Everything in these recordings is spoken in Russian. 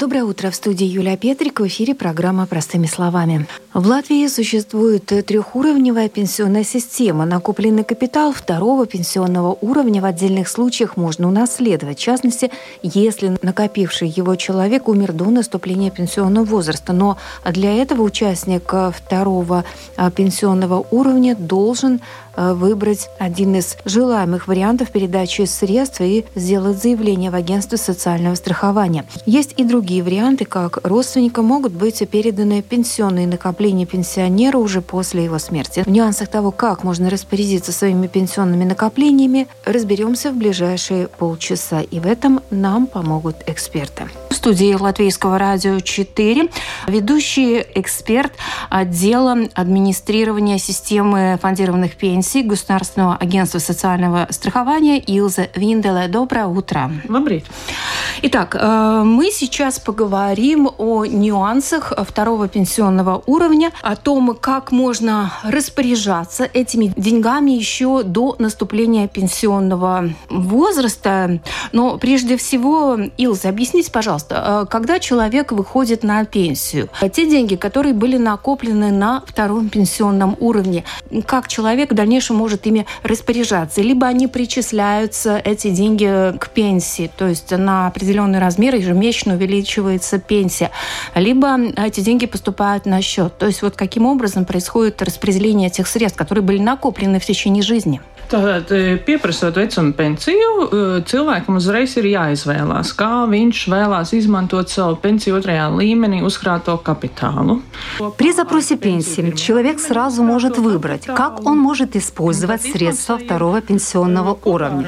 Доброе утро. В студии Юлия Петрик. В эфире программа «Простыми словами». В Латвии существует трехуровневая пенсионная система. Накопленный капитал второго пенсионного уровня в отдельных случаях можно унаследовать. В частности, если накопивший его человек умер до наступления пенсионного возраста. Но для этого участник второго а, пенсионного уровня должен выбрать один из желаемых вариантов передачи средств и сделать заявление в агентство социального страхования. Есть и другие варианты, как родственникам могут быть переданы пенсионные накопления пенсионера уже после его смерти. В нюансах того, как можно распорядиться своими пенсионными накоплениями, разберемся в ближайшие полчаса. И в этом нам помогут эксперты. В студии Латвийского радио 4 ведущий эксперт отдела администрирования системы фондированных пенсий России Государственного агентства социального страхования Илза Винделе. Доброе утро. Добрый. Итак, э, мы сейчас поговорим о нюансах второго пенсионного уровня, о том, как можно распоряжаться этими деньгами еще до наступления пенсионного возраста. Но прежде всего, Илза, объясните, пожалуйста, э, когда человек выходит на пенсию, те деньги, которые были накоплены на втором пенсионном уровне, как человек в дальнейшем может ими распоряжаться. Либо они причисляются, эти деньги, к пенсии, то есть на определенный размер ежемесячно увеличивается пенсия. Либо эти деньги поступают на счет. То есть вот каким образом происходит распределение этих средств, которые были накоплены в течение жизни. Tātad, pieprasot vecuma pensiju, cilvēkam uzreiz ir jāizvēlās, kā viņš vēlās izmantot savu pensiju otrajā līmenī uzkrāto капиталу. При запросе пенсии человек сразу может выбрать, как он может использовать средства второго пенсионного уровня.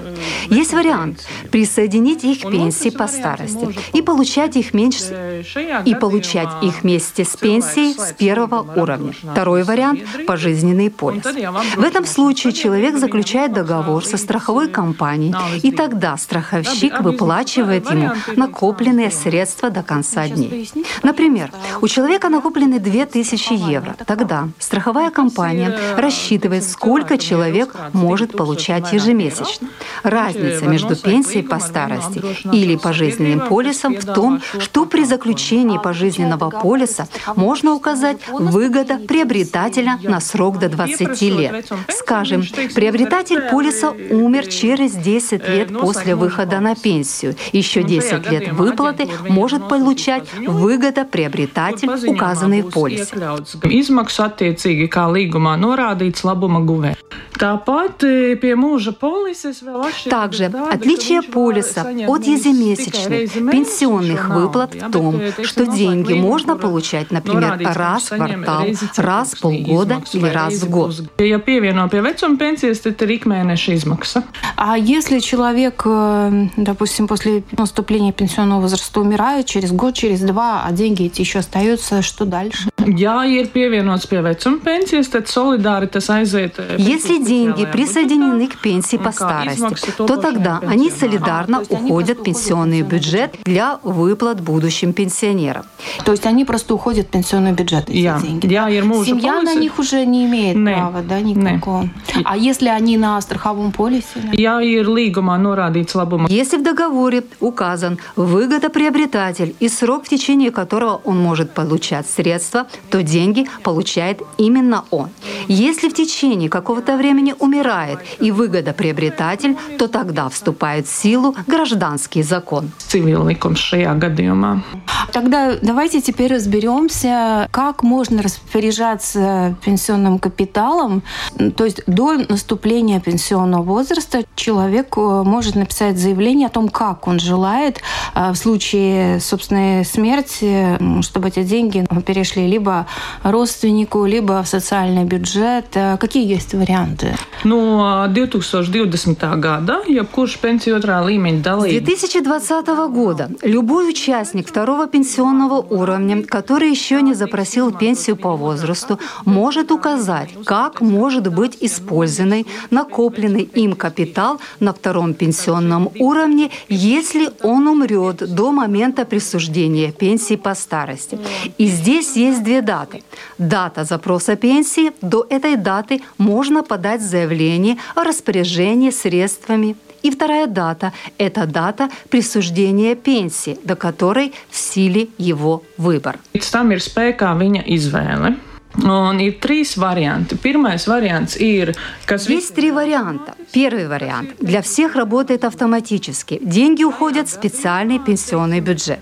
Есть вариант присоединить их к пенсии по старости и получать их меньше и получать их вместе с пенсией с первого уровня. Второй вариант – пожизненный полис. В этом случае человек заключает заключает договор со страховой компанией, и тогда страховщик выплачивает ему накопленные средства до конца дней. Например, у человека накоплены 2000 евро. Тогда страховая компания рассчитывает, сколько человек может получать ежемесячно. Разница между пенсией по старости или пожизненным полисом в том, что при заключении пожизненного полиса можно указать выгода приобретателя на срок до 20 лет. Скажем, приобретатель Обладатель полиса умер через 10 лет после выхода на пенсию. Еще 10 лет выплаты может получать выгода приобретатель, указанный в полисе. Izmaksu attiecīgi kā līgumā norādīts labuma guvē. Также отличие полиса от ежемесячных пенсионных выплат в том, что деньги можно получать, например, раз в квартал, раз в полгода или раз в год. А если человек, э, допустим, после наступления пенсионного возраста умирает через год, через два, а деньги эти еще остаются, что дальше? Ja ir pievienots pie vecuma pensijas, tad solidāri tas aiziet. Если деньги присоединены к пенсии по старости, то тогда они солидарно уходят в пенсионный бюджет для выплат будущим пенсионерам. То есть они просто уходят в пенсионный бюджет, эти деньги? Ir Семья на них уже не имеет права, да, никакого? А если они на страховом полисе? Ja ir līgumā norādīts labuma. Если в договоре указан выгодоприобретатель и срок, в течение которого он может получать средства, то деньги получает именно он. Если в течение какого-то времени умирает и выгодоприобретатель, то тогда вступает в силу гражданский закон. Тогда давайте теперь разберемся, как можно распоряжаться пенсионным капиталом. То есть до наступления пенсионного возраста человек э, может написать заявление о том, как он желает э, в случае собственной смерти, чтобы эти деньги перешли либо родственнику, либо в социальный бюджет. Э, какие есть варианты? No 2020. года jebkurš pensiju otrā līmeņa dalībnieks. 2020 года любой участник второго пенсионного уровня, который еще не запросил пенсию по возрасту, может указать, как может быть использованной накопленный им капитал на втором пенсионном уровне, если он умрет до момента присуждения пенсии по старости. И здесь есть две даты. Дата запроса пенсии. До этой даты можно подать заявление о распоряжении средствами и вторая дата – это дата присуждения пенсии, до которой в силе его выбор. Tam ir spēkā viņa izvēle. Ir trīs varianti. Pirmais variants ir, kas Есть три варианта. Первый вариант. Для всех работает автоматически. Деньги уходят в специальный пенсионный бюджет.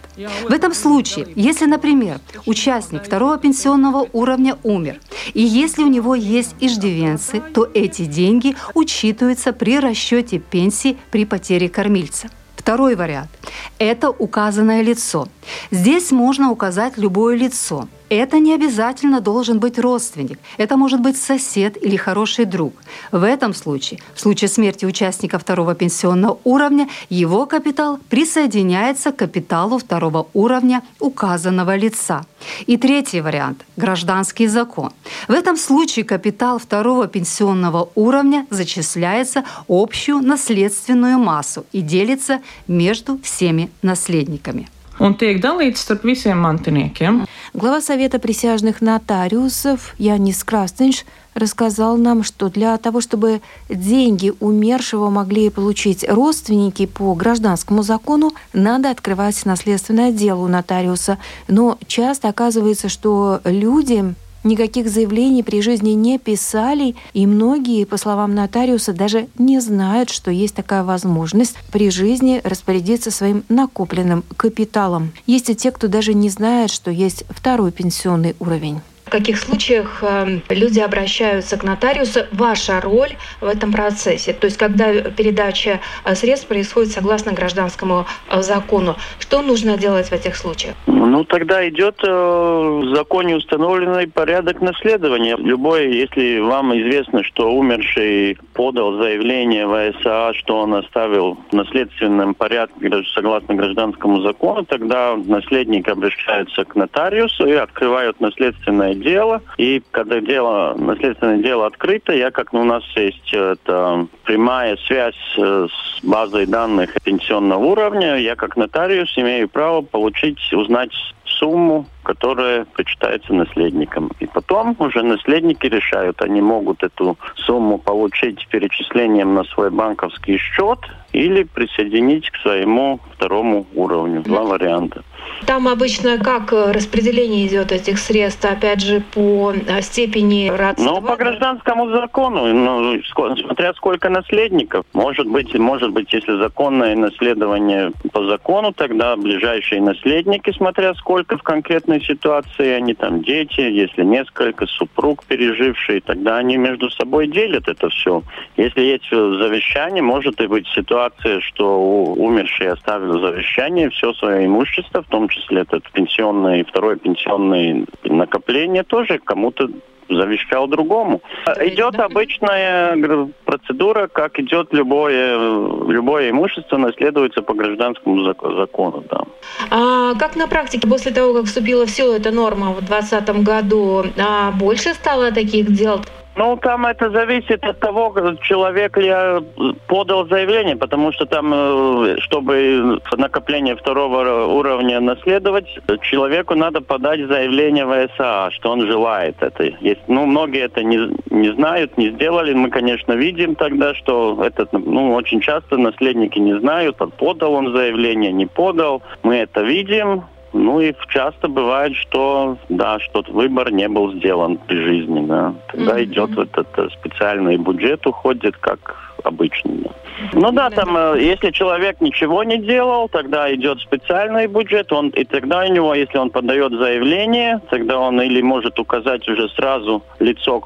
В этом случае, если, например, участник второго пенсионного уровня умер, и если у него есть иждивенцы, то эти деньги учитываются при расчете пенсии при потере кормильца. Второй вариант – это указанное лицо. Здесь можно указать любое лицо – это не обязательно должен быть родственник. Это может быть сосед или хороший друг. В этом случае, в случае смерти участника второго пенсионного уровня, его капитал присоединяется к капиталу второго уровня указанного лица. И третий вариант – гражданский закон. В этом случае капитал второго пенсионного уровня зачисляется общую наследственную массу и делится между всеми наследниками un tiek dalīts starp visiem mantiniekiem. Глава Совета присяжных нотариусов Янис Крастенш рассказал нам, что для того, чтобы деньги умершего могли получить родственники по гражданскому закону, надо открывать наследственное дело у нотариуса. Но часто оказывается, что люди никаких заявлений при жизни не писали, и многие, по словам нотариуса, даже не знают, что есть такая возможность при жизни распорядиться своим накопленным капиталом. Есть и те, кто даже не знает, что есть второй пенсионный уровень. В каких случаях эм, люди обращаются к нотариусу? Ваша роль в этом процессе? То есть, когда передача э, средств происходит согласно гражданскому э, закону, что нужно делать в этих случаях? Ну, тогда идет э, в законе установленный порядок наследования. Любой, если вам известно, что умерший подал заявление в СА, что он оставил в наследственном порядке согласно гражданскому закону, тогда наследник обращается к нотариусу и открывают наследственное дело. И когда дело, наследственное дело открыто, я как ну, у нас есть это, прямая связь э, с базой данных пенсионного уровня, я как нотариус имею право получить, узнать сумму, которая причитается наследникам. И потом уже наследники решают, они могут эту сумму получить перечислением на свой банковский счет или присоединить к своему второму уровню. Два варианта. Там обычно как э, распределение идет этих средств, опять же, по э, степени родства? Ну, по гражданскому закону, ну, смотря сколько наследников. Может быть, может быть, если законное наследование по закону, тогда ближайшие наследники, смотря сколько в конкретной ситуации, они там дети, если несколько, супруг переживший, тогда они между собой делят это все. Если есть завещание, может и быть ситуация, что умерший оставил завещание, все свое имущество, в том числе этот пенсионный, второе пенсионное накопление тоже кому-то завещал другому. Идет обычная процедура, как идет любое, любое имущество, наследуется по гражданскому закону. Да. А как на практике, после того, как вступила в силу эта норма в 2020 году, а больше стало таких дел? Ну, там это зависит от того, человек ли э, подал заявление, потому что там, э, чтобы накопление второго уровня наследовать, человеку надо подать заявление в СА, что он желает это. Есть, ну, многие это не, не знают, не сделали. Мы, конечно, видим тогда, что это, ну, очень часто наследники не знают, подал он заявление, не подал. Мы это видим, ну и часто бывает, что да, что выбор не был сделан при жизни, да. Тогда mm-hmm. идет вот этот специальный бюджет уходит, как обычно. Да. Ну да, там, э, если человек ничего не делал, тогда идет специальный бюджет, он, и тогда у него, если он подает заявление, тогда он или может указать уже сразу лицо,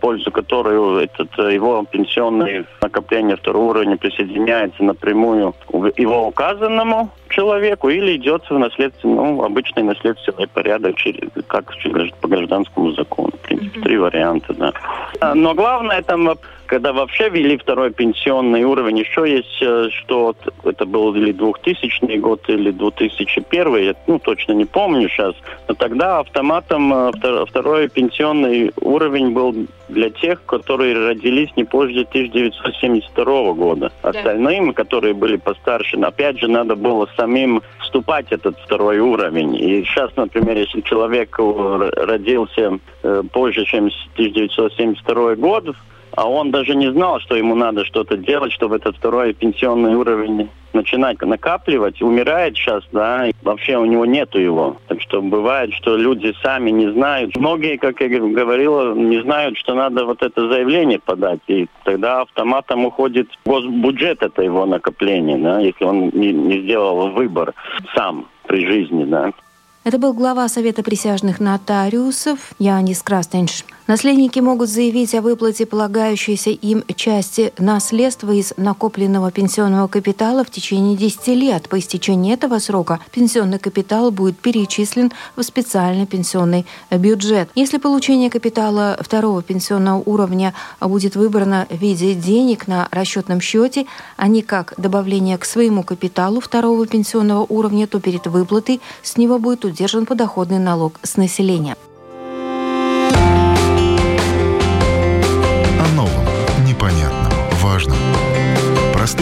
пользу которого этот, э, его пенсионное накопление второго уровня присоединяется напрямую его указанному человеку или идет в наследственный, ну, обычный наследственный порядок, через, как по гражданскому закону. В принципе, mm-hmm. три варианта, да. А, но главное там когда вообще ввели второй пенсионный уровень, еще есть, э, что это был или 2000 год, или 2001, я ну, точно не помню сейчас, но тогда автоматом э, второй пенсионный уровень был для тех, которые родились не позже 1972 года. Остальным, которые были постарше, опять же, надо было самим вступать в этот второй уровень. И сейчас, например, если человек родился э, позже, чем 1972 год, а он даже не знал, что ему надо что-то делать, чтобы этот второй пенсионный уровень начинать накапливать, умирает сейчас, да, и вообще у него нету его. Так что бывает, что люди сами не знают. Многие, как я говорила, не знают, что надо вот это заявление подать, и тогда автоматом уходит госбюджет это его накопление, да, если он не, не сделал выбор сам при жизни, да. Это был глава Совета присяжных нотариусов Янис Крастенш. Наследники могут заявить о выплате полагающейся им части наследства из накопленного пенсионного капитала в течение 10 лет. По истечении этого срока пенсионный капитал будет перечислен в специальный пенсионный бюджет. Если получение капитала второго пенсионного уровня будет выбрано в виде денег на расчетном счете, а не как добавление к своему капиталу второго пенсионного уровня, то перед выплатой с него будет удержан подоходный налог с населения.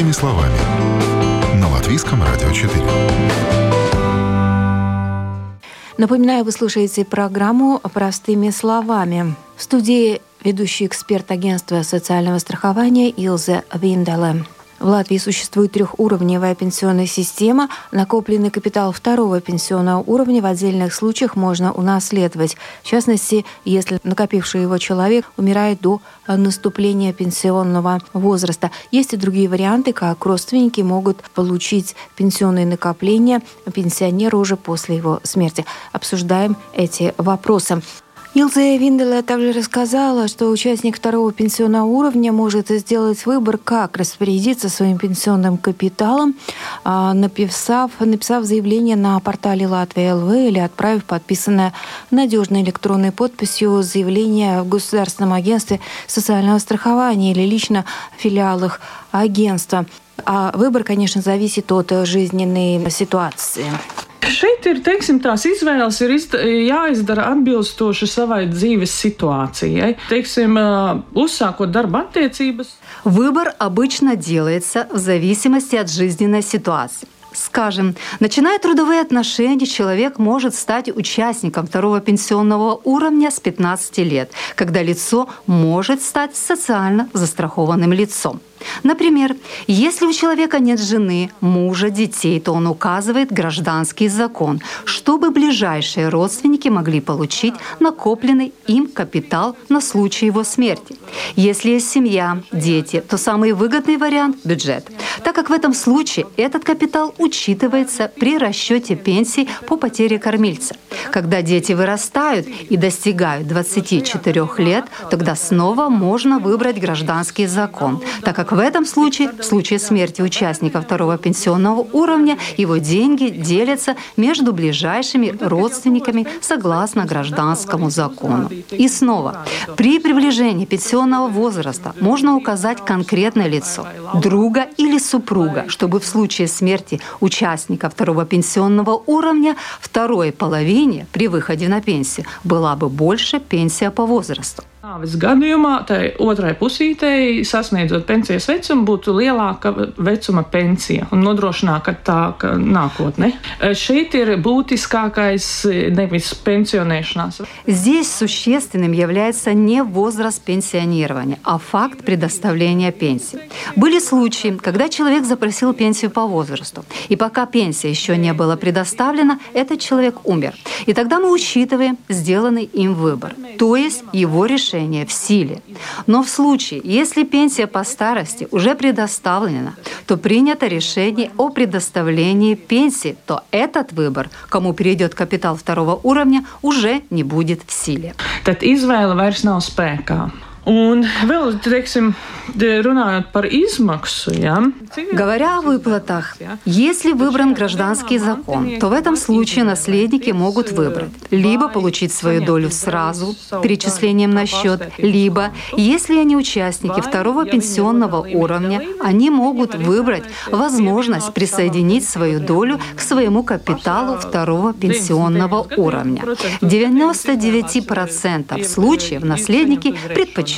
Простыми словами. На Латвийском радио 4. Напоминаю, вы слушаете программу «Простыми словами». В студии ведущий эксперт агентства социального страхования Илзе Винделе. В Латвии существует трехуровневая пенсионная система. Накопленный капитал второго пенсионного уровня в отдельных случаях можно унаследовать. В частности, если накопивший его человек умирает до наступления пенсионного возраста. Есть и другие варианты, как родственники могут получить пенсионные накопления пенсионера уже после его смерти. Обсуждаем эти вопросы. Илза Винделя также рассказала, что участник второго пенсионного уровня может сделать выбор, как распорядиться своим пенсионным капиталом, а, написав, написав заявление на портале Латвия ЛВ или отправив подписанное надежной электронной подписью заявление в Государственном агентстве социального страхования или лично в филиалах агентства. А выбор, конечно, зависит от жизненной ситуации. Šeit ir teiksim, tās izvēles ir izd jāizdara atbilstoši savai dzīves situācijai. Teiksim, uzsākot darba attiecības. Выбор обычно делается в зависимости от жизненной ситуации. Скажем, начиная трудовые отношения, человек может стать участником второго пенсионного уровня с 15 лет, когда лицо может стать социально застрахованным лицом. Например, если у человека нет жены, мужа, детей, то он указывает гражданский закон, чтобы ближайшие родственники могли получить накопленный им капитал на случай его смерти. Если есть семья, дети, то самый выгодный вариант – бюджет, так как в этом случае этот капитал учитывается при расчете пенсий по потере кормильца. Когда дети вырастают и достигают 24 лет, тогда снова можно выбрать гражданский закон, так как в этом случае, в случае смерти участника второго пенсионного уровня, его деньги делятся между ближайшими родственниками согласно гражданскому закону. И снова, при приближении пенсионного возраста можно указать конкретное лицо, друга или супруга, чтобы в случае смерти участника второго пенсионного уровня второй половине при выходе на пенсию была бы больше пенсия по возрасту. Nāves gadījumā tai otrai pusītei, sasniedzot pensijas vecumu, būtu lielāka vecuma pensija un nodrošinātāka nākotne. Šeit ir būtiskākais nevis пенсионēšanās. Здесь существенным является не возраст пенсионирования, а факт предоставления пенсии. Были случаи, когда человек запросил пенсию по возрасту, и пока пенсия еще не была предоставлена, этот человек умер. И тогда мы учитываем сделанный им выбор, то есть его решение решение в силе. Но в случае, если пенсия по старости уже предоставлена, то принято решение о предоставлении пенсии, то этот выбор, кому перейдет капитал второго уровня, уже не будет в силе. Tad izvēle vairs. Un vēl, teiksim, runājot par izmaksu, ja? Говоря о выплатах, если выбран гражданский закон, то в этом случае наследники могут выбрать либо получить свою долю сразу перечислением на счет, либо, если они участники второго пенсионного уровня, они могут выбрать возможность присоединить свою долю к своему капиталу второго пенсионного уровня. 99% случаев наследники предпочитают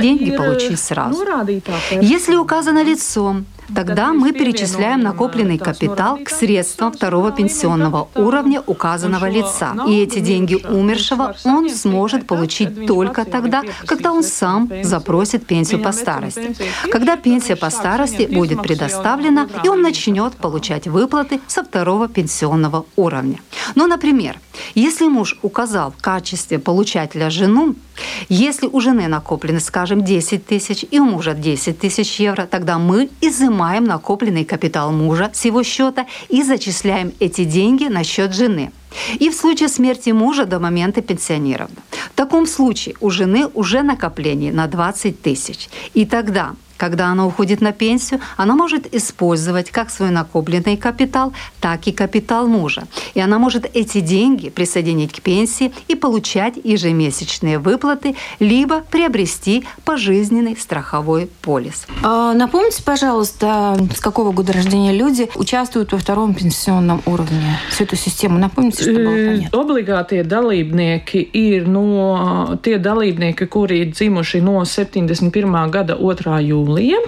деньги получить сразу. Если указано лицом, Тогда мы перечисляем накопленный капитал к средствам второго пенсионного уровня указанного лица. И эти деньги умершего он сможет получить только тогда, когда он сам запросит пенсию по старости. Когда пенсия по старости будет предоставлена, и он начнет получать выплаты со второго пенсионного уровня. Ну, например, если муж указал в качестве получателя жену, если у жены накоплены, скажем, 10 тысяч и у мужа 10 тысяч евро, тогда мы изымаем накопленный капитал мужа с его счета и зачисляем эти деньги на счет жены. И в случае смерти мужа до момента пенсионирования. В таком случае у жены уже накопление на 20 тысяч. И тогда когда она уходит на пенсию, она может использовать как свой накопленный капитал, так и капитал мужа. И она может эти деньги присоединить к пенсии и получать ежемесячные выплаты, либо приобрести пожизненный страховой полис. А, напомните, пожалуйста, с какого года рождения люди участвуют во втором пенсионном уровне? Всю эту систему напомните, что было понятно. Obligātie dalībnieki ir no tie dalībnieki, kuri ir dzimuši no 71. gada 2. jūlijā jūлija.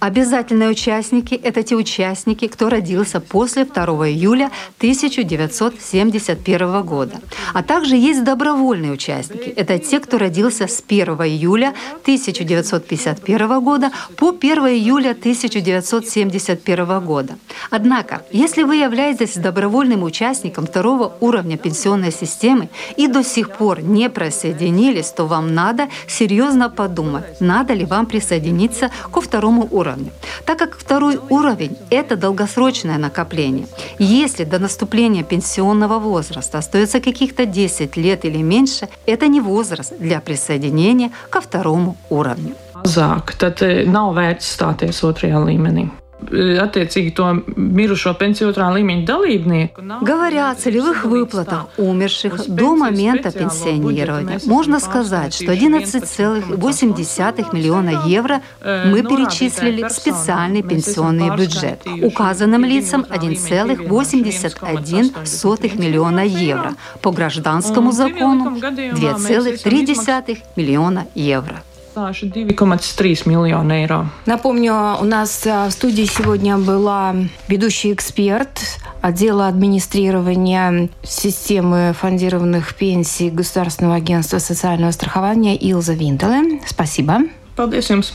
Обязательные участники – это те участники, кто родился после 2 июля 1971 года. А также есть добровольные участники. Это те, кто родился с 1 июля 1951 года по 1 июля 1971 года. Однако, если вы являетесь добровольным участником второго уровня пенсионной системы и до сих пор не присоединились, то вам надо серьезно подумать, надо ли вам присоединиться ко второму уровню. Так как второй уровень – это долгосрочное накопление. Если до наступления пенсионного возраста остается каких-то 10 лет или меньше, это не возраст для присоединения ко второму уровню. Mazāk, tad nav vērts stāties otrajā līmenī. Attiecīgi to mirušo pensiju otrā līmeņa dalībnieku. Говоря о целевых выплатах умерших до момента пенсионирования, можно сказать, что 11,8 миллиона евро мы перечислили в специальный пенсионный бюджет. Указанным лицам 1,81 миллиона евро. По гражданскому закону 2,3 миллиона евро. 2,3 миллиона евро. Напомню, у нас э, в студии сегодня была ведущий эксперт отдела администрирования системы фондированных пенсий Государственного агентства социального страхования Илза Винтеле. Спасибо. Paldies jums!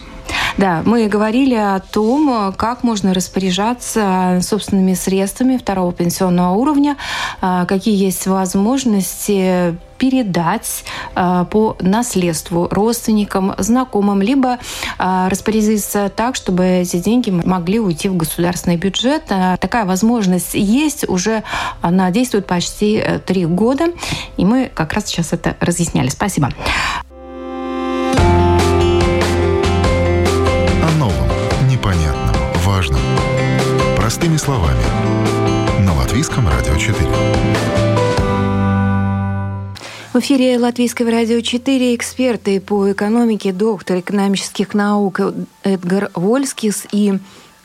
Да, мы говорили о том, как можно распоряжаться собственными средствами второго пенсионного уровня, а, какие есть возможности передать э, по наследству родственникам, знакомым, либо э, распорядиться так, чтобы эти деньги могли уйти в государственный бюджет. Э, такая возможность есть, уже она действует почти три года, и мы как раз сейчас это разъясняли. Спасибо. О новом, непонятном, важном. Простыми словами. На Латвийском радио 4. В эфире Латвийского радио 4 эксперты по экономике, доктор экономических наук Эдгар Вольскис и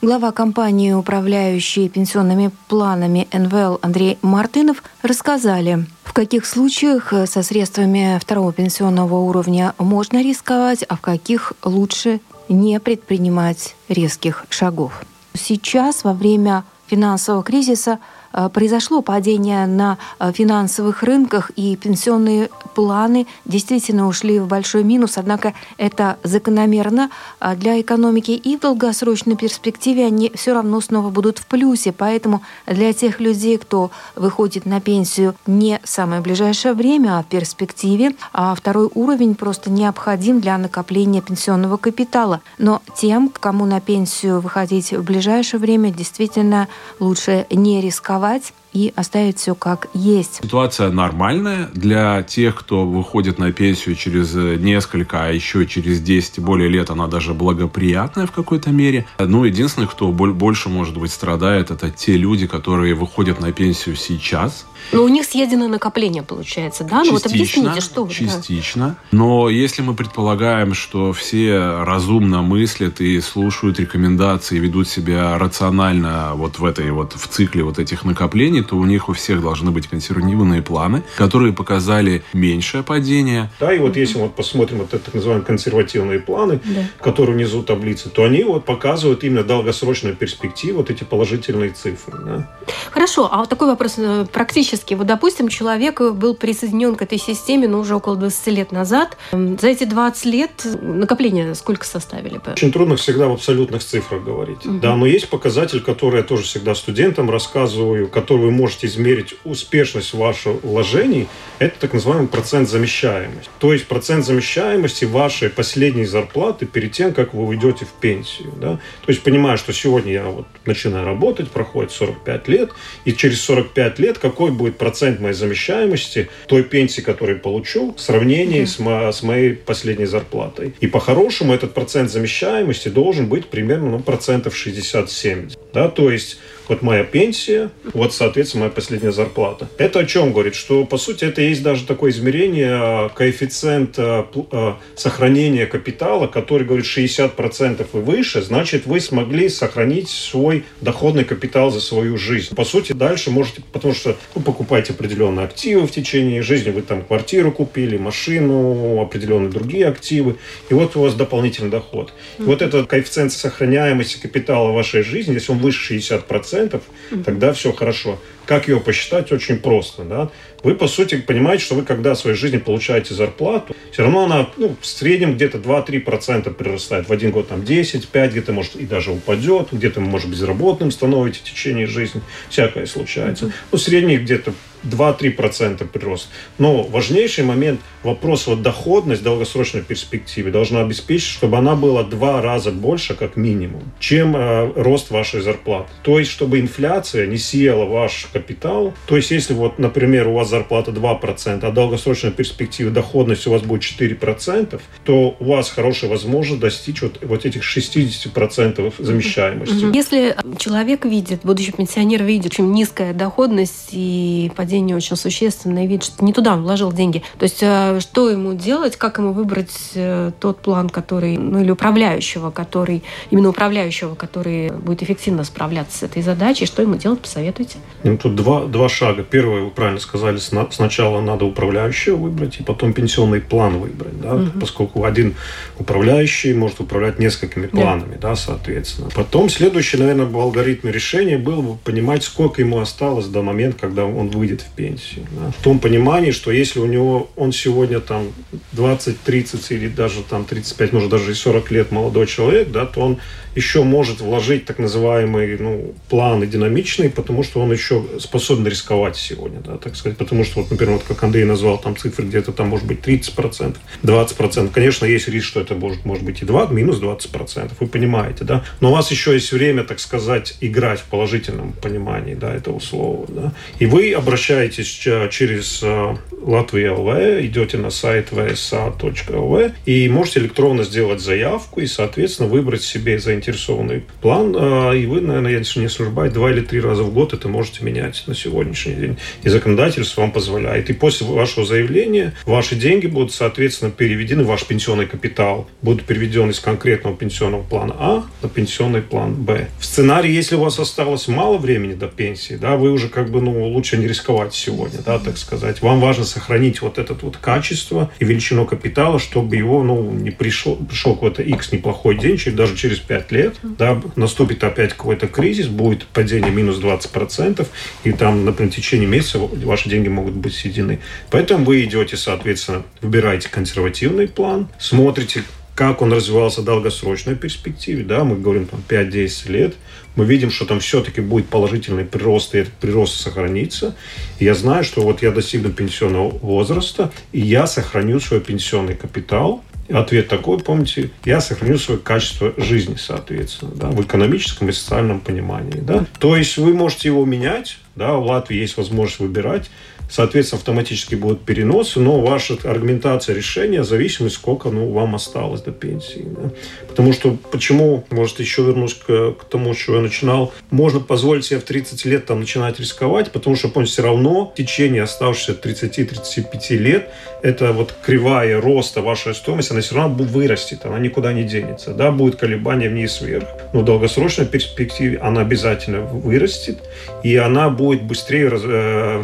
глава компании, управляющей пенсионными планами НВЛ Андрей Мартынов рассказали, в каких случаях со средствами второго пенсионного уровня можно рисковать, а в каких лучше не предпринимать резких шагов. Сейчас, во время финансового кризиса, Э, произошло падение на э, финансовых рынках, и пенсионные планы действительно ушли в большой минус. Однако это закономерно э, для экономики, и в долгосрочной перспективе они все равно снова будут в плюсе. Поэтому для тех людей, кто выходит на пенсию не в самое ближайшее время, а в перспективе, а второй уровень просто необходим для накопления пенсионного капитала. Но тем, кому на пенсию выходить в ближайшее время, действительно лучше не рисковать рисковать и оставить все как есть. Ситуация нормальная для тех, кто выходит на пенсию через несколько, а еще через 10 и более лет она даже благоприятная в какой-то мере. Ну, единственное, кто больше, может быть, страдает, это те люди, которые выходят на пенсию сейчас, но у них съедено накопление, получается, да? Частично, ну вот объясните, что Частично. Да. Но если мы предполагаем, что все разумно мыслят и слушают рекомендации, ведут себя рационально вот в этой вот в цикле вот этих накоплений, то у них у всех должны быть консервативные планы, которые показали меньшее падение. Да, и вот если мы вот посмотрим вот это так называемые консервативные планы, да. которые внизу таблицы, то они вот показывают именно долгосрочную перспективу, вот эти положительные цифры. Да? Хорошо, а вот такой вопрос э, практически. Вот, допустим, человек был присоединен к этой системе, ну, уже около 20 лет назад. За эти 20 лет накопление сколько составили бы? Очень трудно всегда в абсолютных цифрах говорить. Угу. Да, но есть показатель, который я тоже всегда студентам рассказываю, который вы можете измерить успешность ваших вложений. Это так называемый процент замещаемости. То есть процент замещаемости вашей последней зарплаты перед тем, как вы уйдете в пенсию. Да? То есть понимаю, что сегодня я вот начинаю работать, проходит 45 лет, и через 45 лет какой будет процент моей замещаемости той пенсии, которую получу, в сравнении mm-hmm. с, мо- с моей последней зарплатой. И по-хорошему этот процент замещаемости должен быть примерно ну, процентов 60-70. Да? То есть вот моя пенсия, вот, соответственно, моя последняя зарплата. Это о чем говорит? Что, по сути, это есть даже такое измерение а, коэффициента а, сохранения капитала, который говорит 60% и выше, значит, вы смогли сохранить свой доходный капитал за свою жизнь. По сути, дальше можете, потому что вы покупаете определенные активы в течение жизни, вы там квартиру купили, машину, определенные другие активы, и вот у вас дополнительный доход. И вот этот коэффициент сохраняемости капитала в вашей жизни, если он выше 60%, процентов, тогда все хорошо. Как его посчитать? Очень просто. Да? Вы, по сути, понимаете, что вы, когда в своей жизни получаете зарплату, все равно она ну, в среднем где-то 2-3% прирастает. В один год там 10, 5, где-то может и даже упадет, где-то, может, безработным становитесь в течение жизни. Всякое случается. Ну, средний где-то 2-3% прирост. Но важнейший момент, вопрос вот доходность в долгосрочной перспективе должна обеспечить, чтобы она была два раза больше, как минимум, чем э, рост вашей зарплаты. То есть, чтобы инфляция не съела ваш капитал. То есть, если вот, например, у вас зарплата 2%, а долгосрочная перспектива доходность у вас будет 4%, то у вас хорошая возможность достичь вот, вот этих 60% замещаемости. Если человек видит, будущий пенсионер видит очень низкая доходность и падение очень существенное, видит, что не туда он вложил деньги. То есть э, что ему делать, как ему выбрать э, тот план, который, ну или управляющего, который, именно управляющего, который будет эффективно справляться с этой задачей, что ему делать, посоветуйте? Ну, тут два, два шага. Первое, вы правильно сказали, сначала надо управляющего выбрать, и потом пенсионный план выбрать, да, угу. поскольку один управляющий может управлять несколькими планами, да. да, соответственно. Потом следующий, наверное, в алгоритме решения был бы понимать, сколько ему осталось до момента, когда он выйдет в пенсию. Да. В том понимании, что если у него он сегодня там 20, 30 или даже там 35, может даже и 40 лет молодой человек, да, то он еще может вложить так называемый ну, планы динамичные, потому что он еще способен рисковать сегодня, да, так сказать. Потому что, вот, например, вот как Андрей назвал там цифры, где-то там может быть 30%, 20%. Конечно, есть риск, что это может, может быть и 2, минус 20%, вы понимаете, да. Но у вас еще есть время, так сказать, играть в положительном понимании, да, этого слова, да. И вы обращаетесь через э, Латвия ЛВ, идете на сайт vsa.lv и можете электронно сделать заявку и, соответственно, выбрать себе заинтересованный план, а, и вы, наверное, если не ошибаюсь, два или три раза в год это можете менять на сегодняшний день. И законодательство вам позволяет. И после вашего заявления ваши деньги будут, соответственно, переведены, ваш пенсионный капитал будет переведен из конкретного пенсионного плана А на пенсионный план Б. В сценарии, если у вас осталось мало времени до пенсии, да, вы уже как бы, ну, лучше не рисковать сегодня, да, так сказать. Вам важно сохранить вот это вот качество и величину капитала, чтобы его, ну, не пришел, пришел какой-то X неплохой день, даже через 5 лет лет, да, наступит опять какой-то кризис, будет падение минус 20%, и там, например, в течение месяца ваши деньги могут быть съедены. Поэтому вы идете, соответственно, выбираете консервативный план, смотрите, как он развивался в долгосрочной перспективе, да, мы говорим там 5-10 лет, мы видим, что там все-таки будет положительный прирост, и этот прирост сохранится. И я знаю, что вот я достигну пенсионного возраста, и я сохраню свой пенсионный капитал, Ответ такой, помните, я сохраню свое качество жизни, соответственно, да, в экономическом и социальном понимании. Да. То есть вы можете его менять, да, в Латвии есть возможность выбирать, Соответственно, автоматически будут переносы, но ваша аргументация решения зависит, сколько ну, вам осталось до пенсии. Да? Потому что почему, может, еще вернусь к, к тому, чего я начинал, можно позволить себе в 30 лет там начинать рисковать, потому что, помните, все равно в течение оставшихся 30-35 лет это вот кривая роста вашей стоимости, она все равно вырастет, она никуда не денется. Да, будет колебание вниз вверх, но в долгосрочной перспективе она обязательно вырастет, и она будет быстрее э, в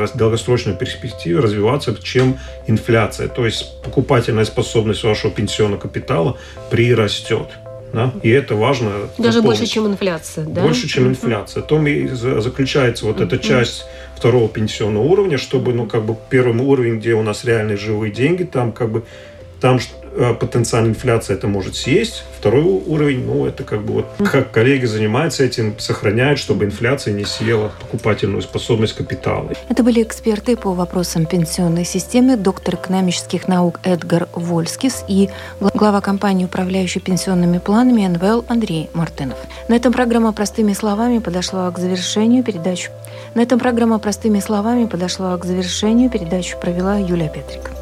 долгосрочной перспективе развиваться, чем инфляция. То есть покупательная способность вашего пенсионного капитала прирастет. Да? И это важно. Даже запомнить. больше, чем инфляция. Да? Больше, чем инфляция. В том и заключается вот эта часть второго пенсионного уровня, чтобы, ну, как бы первый уровень, где у нас реальные живые деньги, там как бы там э, потенциальная инфляция это может съесть. Второй уровень, ну, это как бы вот как коллеги занимаются этим, сохраняют, чтобы инфляция не съела покупательную способность капитала. Это были эксперты по вопросам пенсионной системы, доктор экономических наук Эдгар Вольскис и глава компании, управляющей пенсионными планами НВЛ Андрей Мартынов. На этом программа «Простыми словами» подошла к завершению передачи. На этом программа «Простыми словами» подошла к завершению. Передачу провела Юлия Петрик.